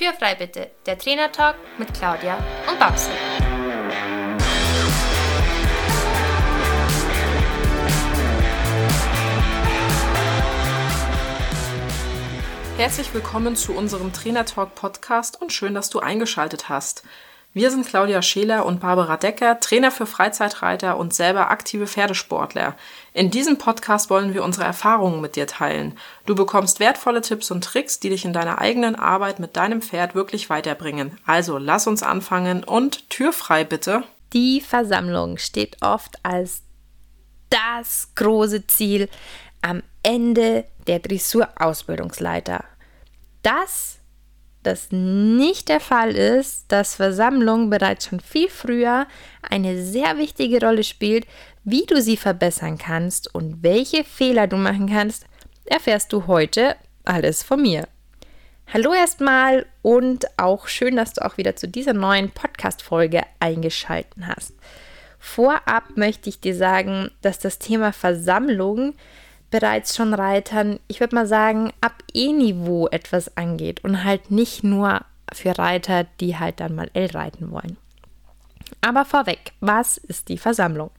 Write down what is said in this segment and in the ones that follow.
Tür frei bitte, der Trainertalk mit Claudia und Babsi. Herzlich willkommen zu unserem Trainertalk Podcast und schön, dass du eingeschaltet hast. Wir sind Claudia Scheler und Barbara Decker, Trainer für Freizeitreiter und selber aktive Pferdesportler. In diesem Podcast wollen wir unsere Erfahrungen mit dir teilen. Du bekommst wertvolle Tipps und Tricks, die dich in deiner eigenen Arbeit mit deinem Pferd wirklich weiterbringen. Also lass uns anfangen und Tür frei bitte. Die Versammlung steht oft als das große Ziel am Ende der Dressurausbildungsleiter. Das das nicht der Fall ist, dass Versammlung bereits schon viel früher eine sehr wichtige Rolle spielt, wie du sie verbessern kannst und welche Fehler du machen kannst, erfährst du heute alles von mir. Hallo erstmal und auch schön, dass du auch wieder zu dieser neuen Podcast-Folge eingeschaltet hast. Vorab möchte ich dir sagen, dass das Thema Versammlung bereits schon Reitern, ich würde mal sagen, ab E-Niveau etwas angeht und halt nicht nur für Reiter, die halt dann mal L reiten wollen. Aber vorweg, was ist die Versammlung?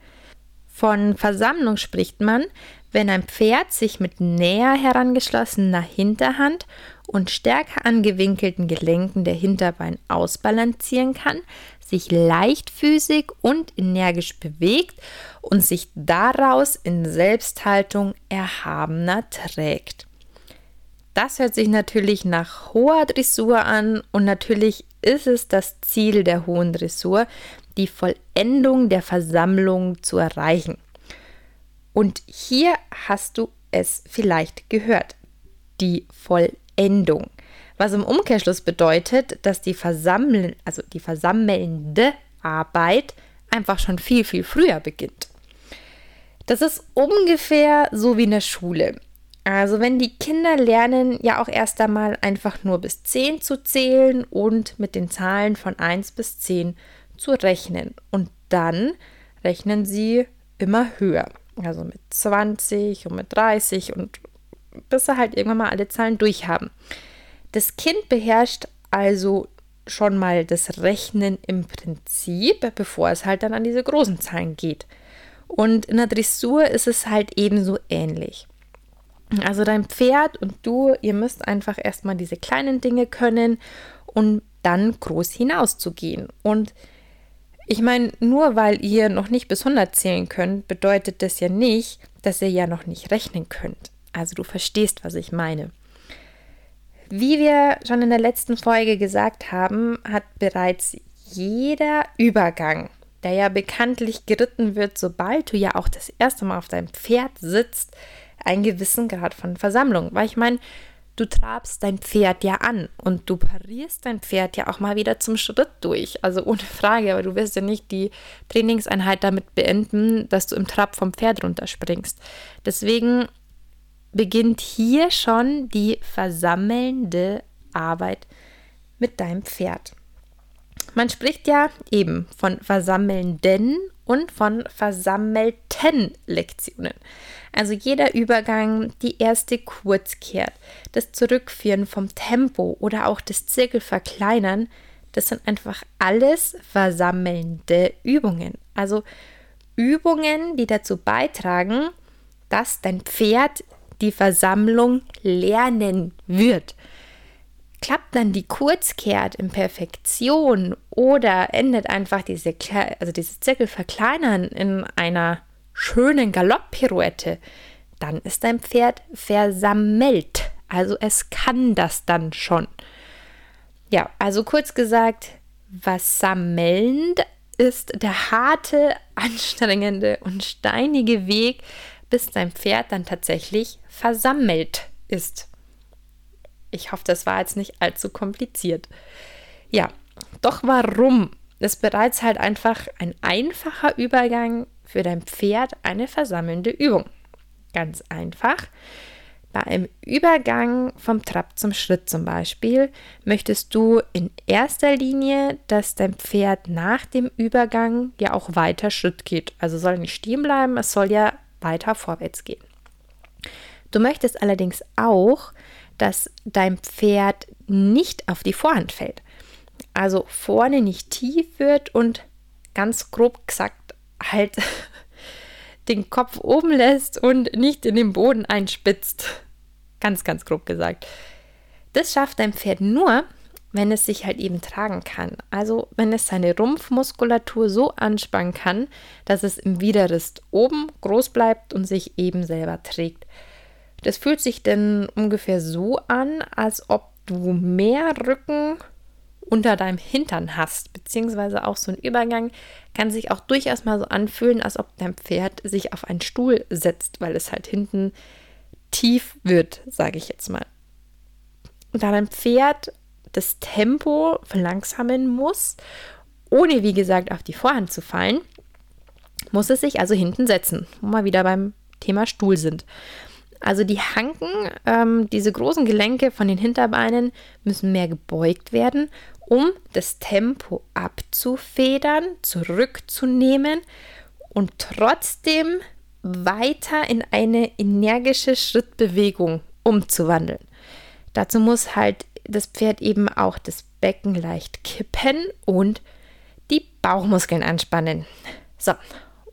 Von Versammlung spricht man, wenn ein Pferd sich mit näher herangeschlossener Hinterhand und stärker angewinkelten Gelenken der Hinterbein ausbalancieren kann, sich leichtfüßig und energisch bewegt und sich daraus in Selbsthaltung erhabener trägt. Das hört sich natürlich nach hoher Dressur an und natürlich ist es das Ziel der hohen Dressur, die Vollendung der Versammlung zu erreichen. Und hier hast du es vielleicht gehört, die Vollendung was im Umkehrschluss bedeutet, dass die Versammeln, also die versammelnde Arbeit einfach schon viel, viel früher beginnt. Das ist ungefähr so wie in der Schule. Also wenn die Kinder lernen ja auch erst einmal einfach nur bis 10 zu zählen und mit den Zahlen von 1 bis 10 zu rechnen. Und dann rechnen sie immer höher. Also mit 20 und mit 30 und bis sie halt irgendwann mal alle Zahlen durchhaben. Das Kind beherrscht also schon mal das Rechnen im Prinzip, bevor es halt dann an diese großen Zahlen geht. Und in der Dressur ist es halt ebenso ähnlich. Also dein Pferd und du, ihr müsst einfach erstmal diese kleinen Dinge können und dann groß hinauszugehen. Und ich meine, nur weil ihr noch nicht bis 100 zählen könnt, bedeutet das ja nicht, dass ihr ja noch nicht rechnen könnt. Also du verstehst, was ich meine. Wie wir schon in der letzten Folge gesagt haben, hat bereits jeder Übergang, der ja bekanntlich geritten wird, sobald du ja auch das erste Mal auf deinem Pferd sitzt, einen gewissen Grad von Versammlung. Weil ich meine, du trabst dein Pferd ja an und du parierst dein Pferd ja auch mal wieder zum Schritt durch. Also ohne Frage, aber du wirst ja nicht die Trainingseinheit damit beenden, dass du im Trab vom Pferd runterspringst. Deswegen beginnt hier schon die versammelnde Arbeit mit deinem Pferd. Man spricht ja eben von versammelnden und von versammelten Lektionen. Also jeder Übergang, die erste Kurzkehrt, das Zurückführen vom Tempo oder auch das Zirkelverkleinern, das sind einfach alles versammelnde Übungen. Also Übungen, die dazu beitragen, dass dein Pferd die Versammlung lernen wird. Klappt dann die Kurzkehrt in Perfektion oder endet einfach diese, also dieses Zirkelverkleinern in einer schönen Galopppirouette, dann ist dein Pferd versammelt. Also es kann das dann schon. Ja, also kurz gesagt, was sammelnd ist der harte, anstrengende und steinige Weg, bis dein Pferd dann tatsächlich versammelt ist. Ich hoffe, das war jetzt nicht allzu kompliziert. Ja, doch warum ist bereits halt einfach ein einfacher Übergang für dein Pferd eine versammelnde Übung? Ganz einfach. Bei einem Übergang vom Trab zum Schritt zum Beispiel möchtest du in erster Linie, dass dein Pferd nach dem Übergang ja auch weiter Schritt geht. Also soll nicht stehen bleiben, es soll ja weiter vorwärts gehen. Du möchtest allerdings auch, dass dein Pferd nicht auf die Vorhand fällt. Also vorne nicht tief wird und ganz grob gesagt halt den Kopf oben lässt und nicht in den Boden einspitzt. Ganz, ganz grob gesagt. Das schafft dein Pferd nur, wenn es sich halt eben tragen kann. Also wenn es seine Rumpfmuskulatur so anspannen kann, dass es im Widerrist oben groß bleibt und sich eben selber trägt. Das fühlt sich dann ungefähr so an, als ob du mehr Rücken unter deinem Hintern hast, beziehungsweise auch so ein Übergang kann sich auch durchaus mal so anfühlen, als ob dein Pferd sich auf einen Stuhl setzt, weil es halt hinten tief wird, sage ich jetzt mal. da dein Pferd das Tempo verlangsamen muss, ohne wie gesagt auf die Vorhand zu fallen, muss es sich also hinten setzen, wo wir wieder beim Thema Stuhl sind. Also die Hanken, ähm, diese großen Gelenke von den Hinterbeinen müssen mehr gebeugt werden, um das Tempo abzufedern, zurückzunehmen und trotzdem weiter in eine energische Schrittbewegung umzuwandeln. Dazu muss halt das Pferd eben auch das Becken leicht kippen und die Bauchmuskeln anspannen. So,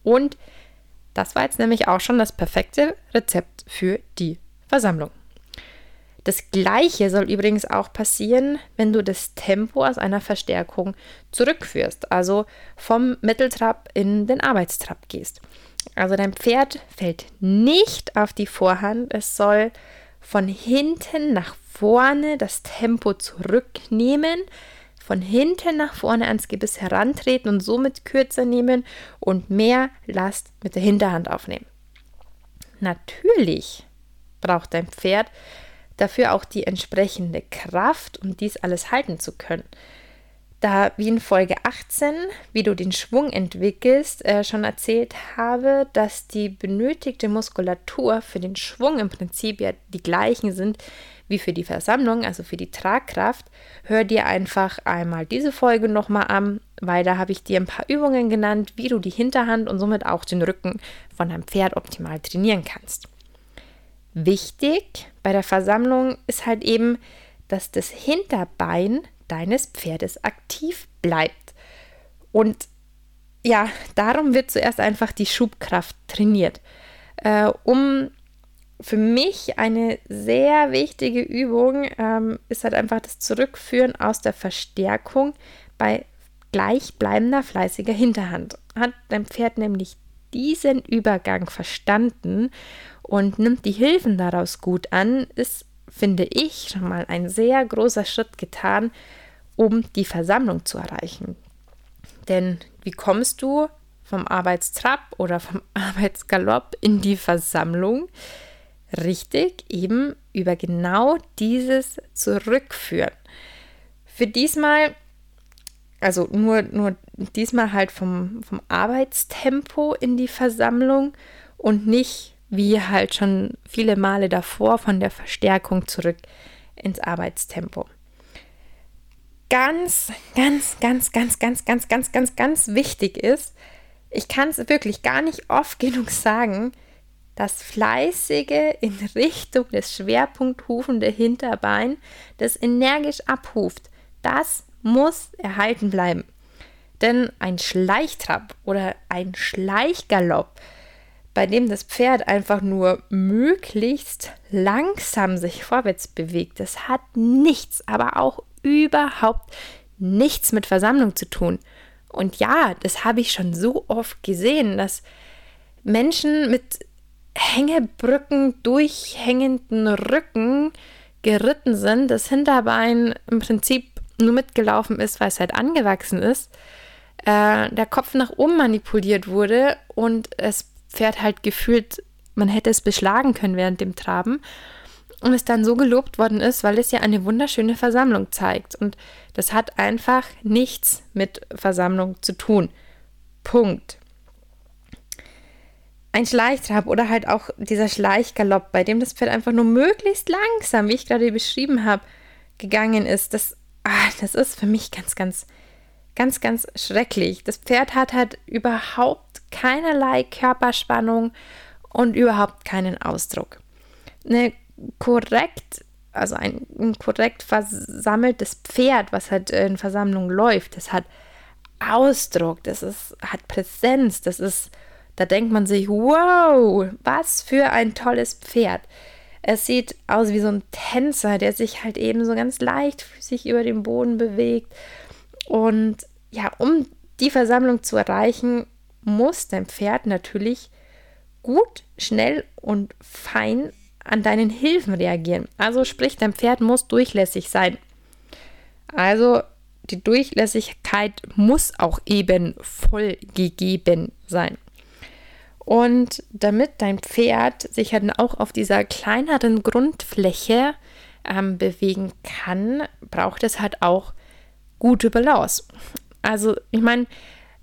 und das war jetzt nämlich auch schon das perfekte Rezept für die Versammlung. Das gleiche soll übrigens auch passieren, wenn du das Tempo aus einer Verstärkung zurückführst, also vom Mitteltrab in den Arbeitstrab gehst. Also dein Pferd fällt nicht auf die Vorhand, es soll von hinten nach vorne das Tempo zurücknehmen, von hinten nach vorne ans Gebiss herantreten und somit kürzer nehmen und mehr Last mit der Hinterhand aufnehmen. Natürlich braucht dein Pferd dafür auch die entsprechende Kraft, um dies alles halten zu können. Da, wie in Folge 18, wie du den Schwung entwickelst, äh, schon erzählt habe, dass die benötigte Muskulatur für den Schwung im Prinzip ja die gleichen sind wie für die Versammlung, also für die Tragkraft, hör dir einfach einmal diese Folge nochmal an, weil da habe ich dir ein paar Übungen genannt, wie du die Hinterhand und somit auch den Rücken von deinem Pferd optimal trainieren kannst. Wichtig bei der Versammlung ist halt eben, dass das Hinterbein deines Pferdes aktiv bleibt. Und ja, darum wird zuerst einfach die Schubkraft trainiert, äh, um für mich eine sehr wichtige Übung ähm, ist halt einfach das Zurückführen aus der Verstärkung bei gleichbleibender fleißiger Hinterhand. Hat dein Pferd nämlich diesen Übergang verstanden und nimmt die Hilfen daraus gut an, ist, finde ich, schon mal ein sehr großer Schritt getan, um die Versammlung zu erreichen. Denn wie kommst du vom Arbeitstrab oder vom Arbeitsgalopp in die Versammlung? richtig eben über genau dieses zurückführen. Für diesmal, also nur, nur diesmal halt vom, vom Arbeitstempo in die Versammlung und nicht wie halt schon viele Male davor von der Verstärkung zurück ins Arbeitstempo. Ganz, ganz, ganz, ganz, ganz, ganz, ganz, ganz, ganz wichtig ist, ich kann es wirklich gar nicht oft genug sagen, das fleißige in Richtung des Schwerpunkthufende Hinterbein, das energisch abhuft, das muss erhalten bleiben. Denn ein Schleichtrab oder ein Schleichgalopp, bei dem das Pferd einfach nur möglichst langsam sich vorwärts bewegt, das hat nichts, aber auch überhaupt nichts mit Versammlung zu tun. Und ja, das habe ich schon so oft gesehen, dass Menschen mit Hängebrücken durchhängenden Rücken geritten sind, das Hinterbein im Prinzip nur mitgelaufen ist, weil es halt angewachsen ist, äh, der Kopf nach oben manipuliert wurde und das Pferd halt gefühlt, man hätte es beschlagen können während dem Traben und es dann so gelobt worden ist, weil es ja eine wunderschöne Versammlung zeigt. Und das hat einfach nichts mit Versammlung zu tun. Punkt ein Schleichtrab oder halt auch dieser Schleichgalopp, bei dem das Pferd einfach nur möglichst langsam, wie ich gerade beschrieben habe, gegangen ist, das, ah, das ist für mich ganz, ganz, ganz, ganz schrecklich. Das Pferd hat halt überhaupt keinerlei Körperspannung und überhaupt keinen Ausdruck. Eine korrekt also ein, ein korrekt versammeltes Pferd, was halt in Versammlung läuft, das hat Ausdruck, das ist, hat Präsenz, das ist, da denkt man sich, wow, was für ein tolles Pferd. Es sieht aus wie so ein Tänzer, der sich halt eben so ganz leichtfüßig über den Boden bewegt. Und ja, um die Versammlung zu erreichen, muss dein Pferd natürlich gut, schnell und fein an deinen Hilfen reagieren. Also sprich, dein Pferd muss durchlässig sein. Also die Durchlässigkeit muss auch eben voll gegeben sein. Und damit dein Pferd sich dann halt auch auf dieser kleineren Grundfläche ähm, bewegen kann, braucht es halt auch gute Balance. Also, ich meine,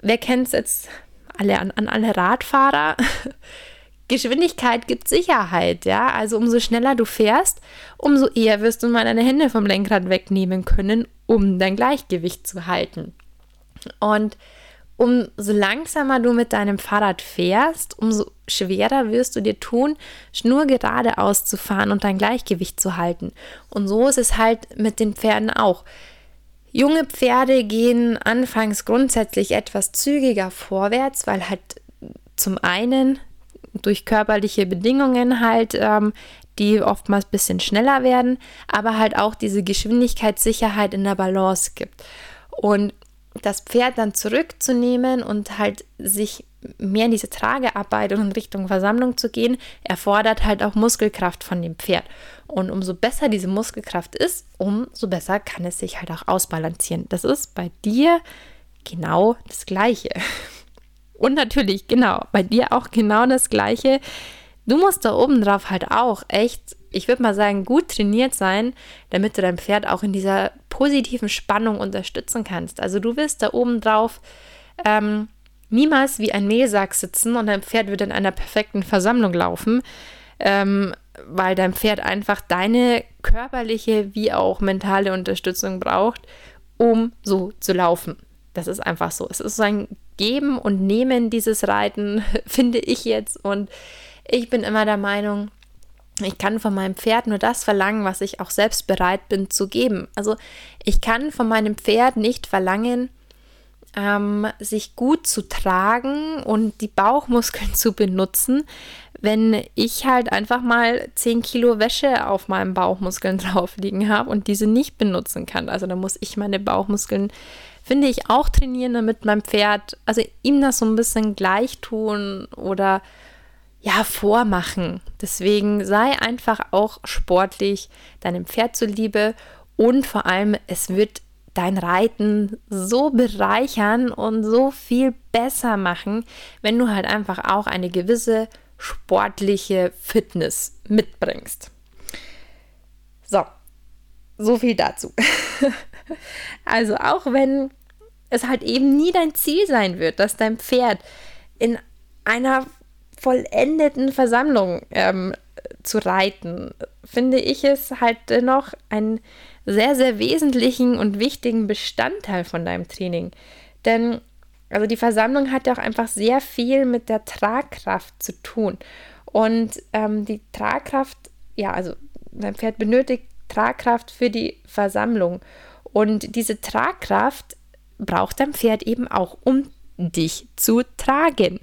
wer kennt es jetzt alle an, an alle Radfahrer? Geschwindigkeit gibt Sicherheit, ja. Also umso schneller du fährst, umso eher wirst du mal deine Hände vom Lenkrad wegnehmen können, um dein Gleichgewicht zu halten. Und umso langsamer du mit deinem Fahrrad fährst, umso schwerer wirst du dir tun, nur geradeaus zu fahren und dein Gleichgewicht zu halten. Und so ist es halt mit den Pferden auch. Junge Pferde gehen anfangs grundsätzlich etwas zügiger vorwärts, weil halt zum einen durch körperliche Bedingungen halt, ähm, die oftmals ein bisschen schneller werden, aber halt auch diese Geschwindigkeitssicherheit in der Balance gibt. Und das Pferd dann zurückzunehmen und halt sich mehr in diese Tragearbeit und in Richtung Versammlung zu gehen, erfordert halt auch Muskelkraft von dem Pferd. Und umso besser diese Muskelkraft ist, umso besser kann es sich halt auch ausbalancieren. Das ist bei dir genau das Gleiche. Und natürlich, genau, bei dir auch genau das Gleiche. Du musst da oben drauf halt auch echt, ich würde mal sagen, gut trainiert sein, damit du dein Pferd auch in dieser positiven Spannung unterstützen kannst. Also du wirst da oben drauf ähm, niemals wie ein Mehlsack sitzen und dein Pferd wird in einer perfekten Versammlung laufen, ähm, weil dein Pferd einfach deine körperliche wie auch mentale Unterstützung braucht, um so zu laufen. Das ist einfach so. Es ist so ein Geben und Nehmen dieses Reiten, finde ich jetzt. Und ich bin immer der Meinung, ich kann von meinem Pferd nur das verlangen, was ich auch selbst bereit bin zu geben. Also ich kann von meinem Pferd nicht verlangen, ähm, sich gut zu tragen und die Bauchmuskeln zu benutzen, wenn ich halt einfach mal 10 Kilo Wäsche auf meinen Bauchmuskeln drauf liegen habe und diese nicht benutzen kann. Also da muss ich meine Bauchmuskeln finde ich, auch trainieren, damit mein Pferd, also ihm das so ein bisschen gleich tun oder ja, vormachen. Deswegen sei einfach auch sportlich deinem Pferd zuliebe und vor allem, es wird dein Reiten so bereichern und so viel besser machen, wenn du halt einfach auch eine gewisse sportliche Fitness mitbringst. So, so viel dazu. also auch wenn es halt eben nie dein Ziel sein wird, dass dein Pferd in einer vollendeten Versammlung ähm, zu reiten, finde ich es halt dennoch einen sehr, sehr wesentlichen und wichtigen Bestandteil von deinem Training. Denn also die Versammlung hat ja auch einfach sehr viel mit der Tragkraft zu tun. Und ähm, die Tragkraft, ja, also dein Pferd benötigt Tragkraft für die Versammlung. Und diese Tragkraft braucht dein Pferd eben auch, um dich zu tragen.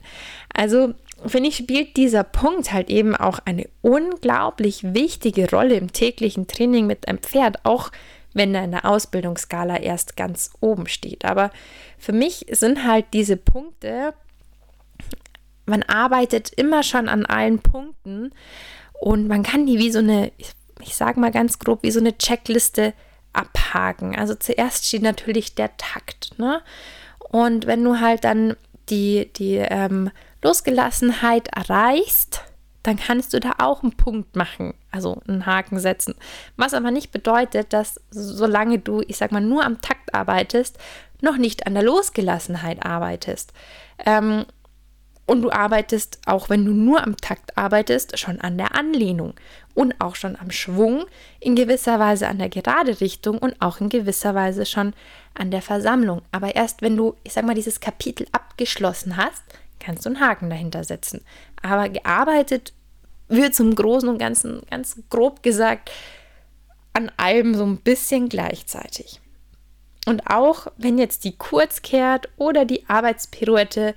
Also finde ich, spielt dieser Punkt halt eben auch eine unglaublich wichtige Rolle im täglichen Training mit einem Pferd, auch wenn er in der Ausbildungsskala erst ganz oben steht. Aber für mich sind halt diese Punkte, man arbeitet immer schon an allen Punkten und man kann die wie so eine, ich sage mal ganz grob, wie so eine Checkliste abhaken. Also zuerst steht natürlich der Takt. Ne? Und wenn du halt dann die, die ähm, Losgelassenheit erreichst, dann kannst du da auch einen Punkt machen, also einen Haken setzen. Was aber nicht bedeutet, dass solange du, ich sag mal, nur am Takt arbeitest, noch nicht an der Losgelassenheit arbeitest. Ähm, und du arbeitest, auch wenn du nur am Takt arbeitest, schon an der Anlehnung und auch schon am Schwung, in gewisser Weise an der gerade Richtung und auch in gewisser Weise schon an der Versammlung. Aber erst wenn du, ich sag mal, dieses Kapitel abgeschlossen hast, kannst du einen Haken dahinter setzen. Aber gearbeitet wird zum Großen und Ganzen, ganz grob gesagt, an allem so ein bisschen gleichzeitig. Und auch wenn jetzt die Kurzkehrt oder die Arbeitspirouette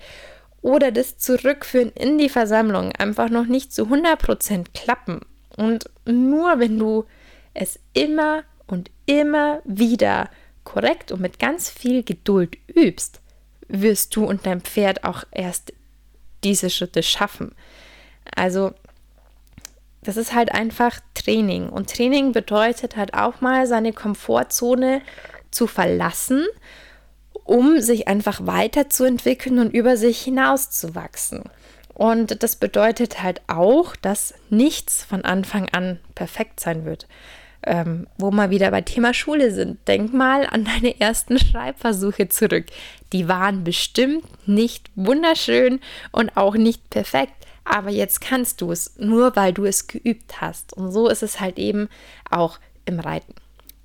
oder das Zurückführen in die Versammlung einfach noch nicht zu 100% klappen und nur wenn du es immer und immer wieder korrekt und mit ganz viel Geduld übst, wirst du und dein Pferd auch erst diese Schritte schaffen. Also das ist halt einfach Training und Training bedeutet halt auch mal seine Komfortzone zu verlassen, um sich einfach weiterzuentwickeln und über sich hinauszuwachsen. Und das bedeutet halt auch, dass nichts von Anfang an perfekt sein wird. Ähm, wo wir wieder bei Thema Schule sind. Denk mal an deine ersten Schreibversuche zurück. Die waren bestimmt nicht wunderschön und auch nicht perfekt. Aber jetzt kannst du es, nur weil du es geübt hast. Und so ist es halt eben auch im Reiten.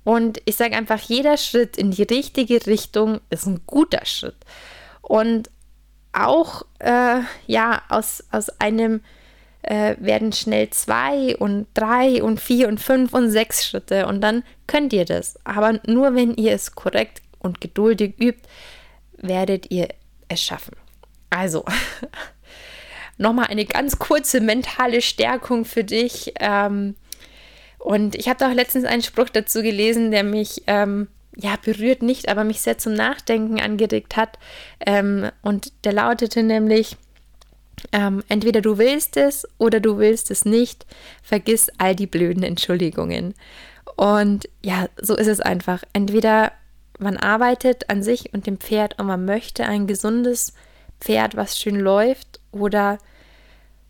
Und ich sage einfach, jeder Schritt in die richtige Richtung ist ein guter Schritt. Und auch äh, ja aus, aus einem äh, werden schnell zwei und drei und vier und fünf und sechs Schritte und dann könnt ihr das. Aber nur wenn ihr es korrekt und geduldig übt, werdet ihr es schaffen. Also, nochmal eine ganz kurze mentale Stärkung für dich. Ähm, und ich habe auch letztens einen Spruch dazu gelesen, der mich ähm, ja berührt nicht, aber mich sehr zum Nachdenken angeregt hat. Ähm, und der lautete nämlich, ähm, entweder du willst es oder du willst es nicht, vergiss all die blöden Entschuldigungen. Und ja, so ist es einfach. Entweder man arbeitet an sich und dem Pferd und man möchte ein gesundes Pferd, was schön läuft, oder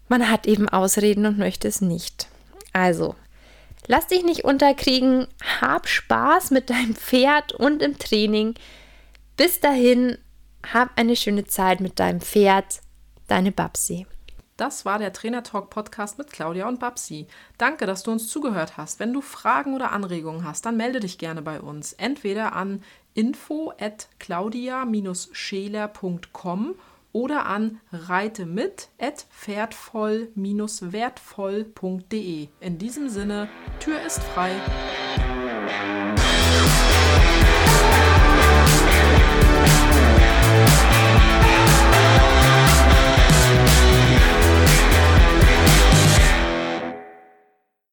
man hat eben Ausreden und möchte es nicht. Also, Lass dich nicht unterkriegen, hab Spaß mit deinem Pferd und im Training. Bis dahin, hab eine schöne Zeit mit deinem Pferd, deine Babsi. Das war der Trainer Talk Podcast mit Claudia und Babsi. Danke, dass du uns zugehört hast. Wenn du Fragen oder Anregungen hast, dann melde dich gerne bei uns. Entweder an info at claudia-scheler.com oder an reite mit pferdvoll-wertvoll.de. In diesem Sinne, Tür ist frei.